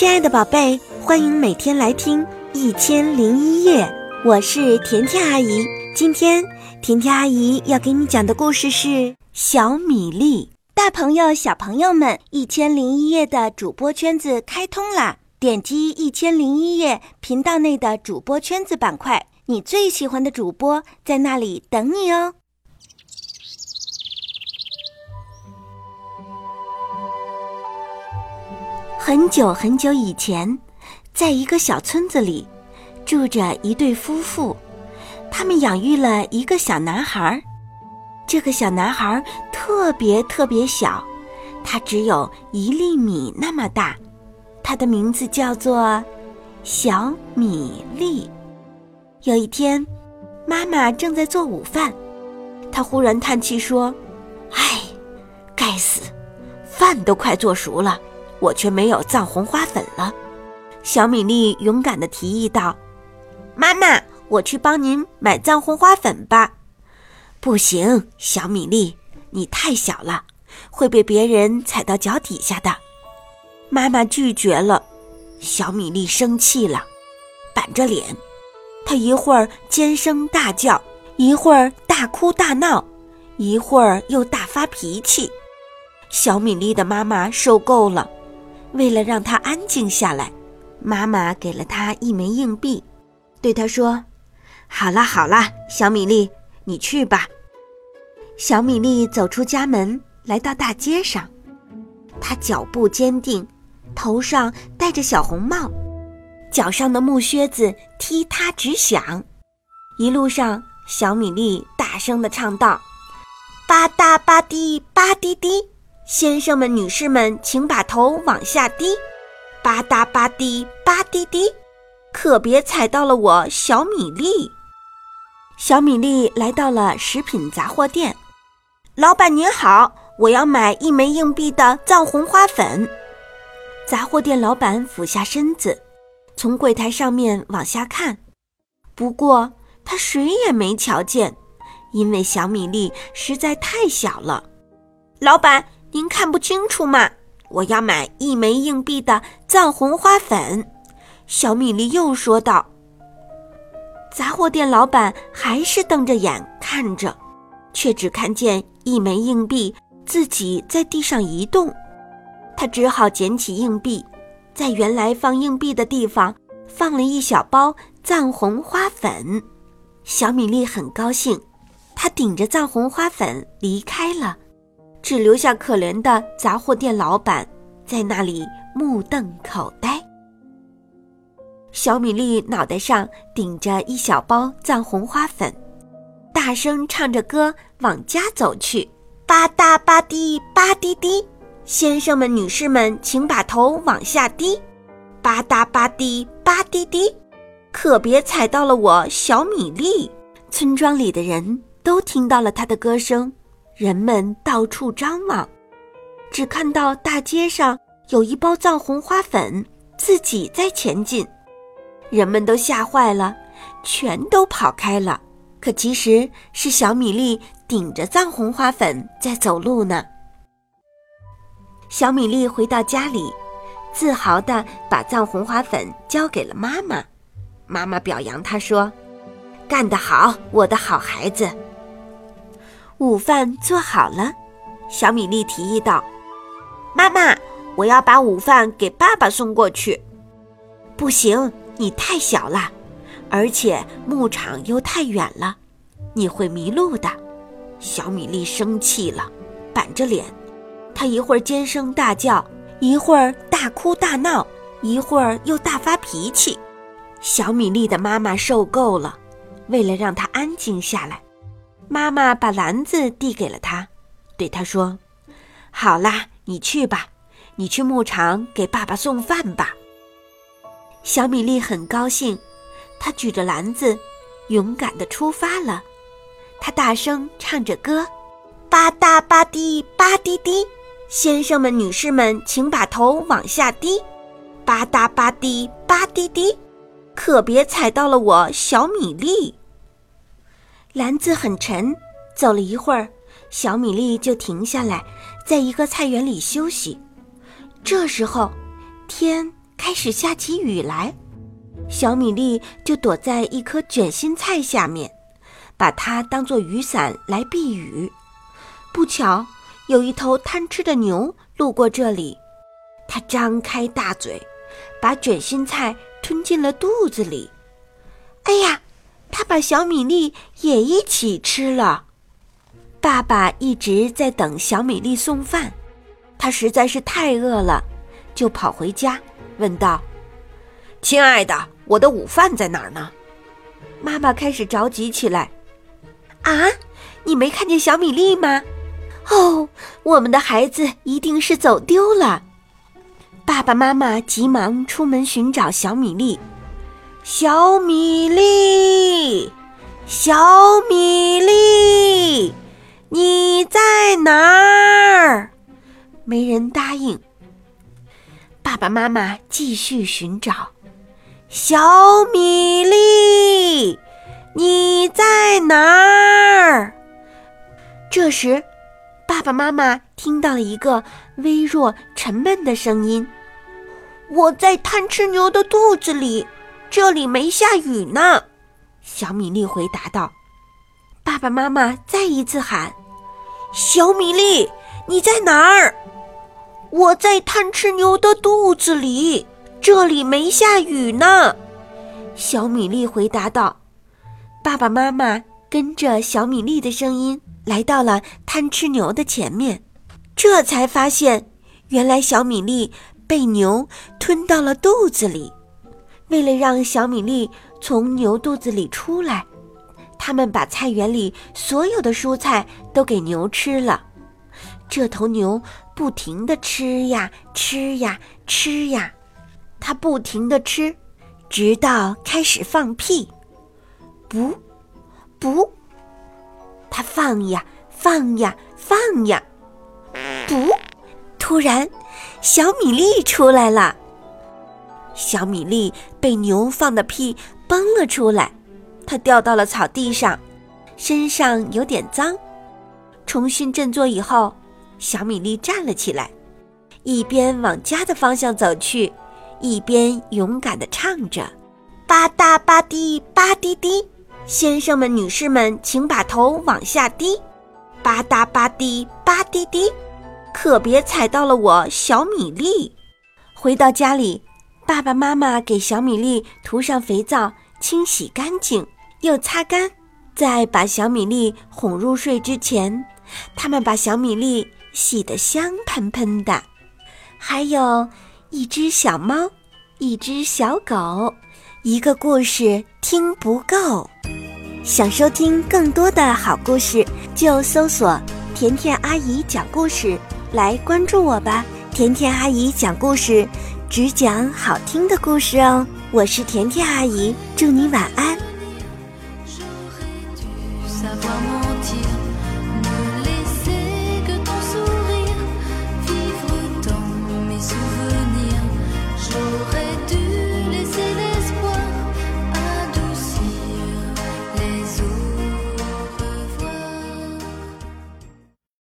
亲爱的宝贝，欢迎每天来听《一千零一夜》，我是甜甜阿姨。今天甜甜阿姨要给你讲的故事是小米粒。大朋友、小朋友们，《一千零一夜》的主播圈子开通啦！点击《一千零一夜》频道内的主播圈子板块，你最喜欢的主播在那里等你哦。很久很久以前，在一个小村子里，住着一对夫妇，他们养育了一个小男孩。这个小男孩特别特别小，他只有一粒米那么大，他的名字叫做小米粒。有一天，妈妈正在做午饭，她忽然叹气说：“唉，该死，饭都快做熟了。”我却没有藏红花粉了，小米粒勇敢地提议道：“妈妈，我去帮您买藏红花粉吧。”“不行，小米粒，你太小了，会被别人踩到脚底下的。”妈妈拒绝了。小米粒生气了，板着脸，他一会儿尖声大叫，一会儿大哭大闹，一会儿又大发脾气。小米粒的妈妈受够了。为了让他安静下来，妈妈给了他一枚硬币，对他说：“好啦好啦，小米粒，你去吧。”小米粒走出家门，来到大街上，他脚步坚定，头上戴着小红帽，脚上的木靴子踢踏直响。一路上，小米粒大声地唱道：“吧嗒吧滴吧滴滴。”先生们、女士们，请把头往下低，吧嗒吧滴吧滴滴，可别踩到了我小米粒。小米粒来到了食品杂货店，老板您好，我要买一枚硬币的藏红花粉。杂货店老板俯下身子，从柜台上面往下看，不过他谁也没瞧见，因为小米粒实在太小了。老板。您看不清楚吗？我要买一枚硬币的藏红花粉。”小米粒又说道。杂货店老板还是瞪着眼看着，却只看见一枚硬币自己在地上移动。他只好捡起硬币，在原来放硬币的地方放了一小包藏红花粉。小米粒很高兴，他顶着藏红花粉离开了。只留下可怜的杂货店老板在那里目瞪口呆。小米粒脑袋上顶着一小包藏红花粉，大声唱着歌往家走去。吧嗒吧滴吧滴滴，先生们、女士们，请把头往下低。吧嗒吧滴吧滴滴，可别踩到了我小米粒。村庄里的人都听到了他的歌声。人们到处张望，只看到大街上有一包藏红花粉自己在前进，人们都吓坏了，全都跑开了。可其实是小米粒顶着藏红花粉在走路呢。小米粒回到家里，自豪地把藏红花粉交给了妈妈。妈妈表扬他说：“干得好，我的好孩子。”午饭做好了，小米粒提议道：“妈妈，我要把午饭给爸爸送过去。”“不行，你太小了，而且牧场又太远了，你会迷路的。”小米粒生气了，板着脸，他一会儿尖声大叫，一会儿大哭大闹，一会儿又大发脾气。小米粒的妈妈受够了，为了让他安静下来。妈妈把篮子递给了他，对他说：“好啦，你去吧，你去牧场给爸爸送饭吧。”小米粒很高兴，他举着篮子，勇敢地出发了。他大声唱着歌：“吧嗒吧滴吧滴滴，先生们、女士们，请把头往下低。吧嗒吧滴吧滴滴，可别踩到了我小米粒。”篮子很沉，走了一会儿，小米粒就停下来，在一个菜园里休息。这时候，天开始下起雨来，小米粒就躲在一颗卷心菜下面，把它当做雨伞来避雨。不巧，有一头贪吃的牛路过这里，它张开大嘴，把卷心菜吞进了肚子里。哎呀，他把小米粒也一起吃了。爸爸一直在等小米粒送饭，他实在是太饿了，就跑回家，问道：“亲爱的，我的午饭在哪儿呢？”妈妈开始着急起来：“啊，你没看见小米粒吗？哦，我们的孩子一定是走丢了。”爸爸妈妈急忙出门寻找小米粒，小米粒，小米粒。你在哪儿？没人答应。爸爸妈妈继续寻找，小米粒，你在哪儿？这时，爸爸妈妈听到了一个微弱、沉闷的声音：“我在贪吃牛的肚子里，这里没下雨呢。”小米粒回答道。爸爸妈妈再一次喊。小米粒，你在哪儿？我在贪吃牛的肚子里，这里没下雨呢。小米粒回答道。爸爸妈妈跟着小米粒的声音来到了贪吃牛的前面，这才发现，原来小米粒被牛吞到了肚子里。为了让小米粒从牛肚子里出来。他们把菜园里所有的蔬菜都给牛吃了，这头牛不停地吃呀吃呀吃呀，它不停地吃，直到开始放屁，不，不，它放呀放呀放呀，不，突然，小米粒出来了。小米粒被牛放的屁崩了出来。它掉到了草地上，身上有点脏。重新振作以后，小米粒站了起来，一边往家的方向走去，一边勇敢地唱着：“吧嗒吧滴吧滴滴，先生们、女士们，请把头往下低，吧嗒吧滴吧滴滴，可别踩到了我小米粒。”回到家里，爸爸妈妈给小米粒涂上肥皂，清洗干净。又擦干，在把小米粒哄入睡之前，他们把小米粒洗得香喷喷的。还有一只小猫，一只小狗，一个故事听不够。想收听更多的好故事，就搜索“甜甜阿姨讲故事”来关注我吧。甜甜阿姨讲故事，只讲好听的故事哦。我是甜甜阿姨，祝你晚安。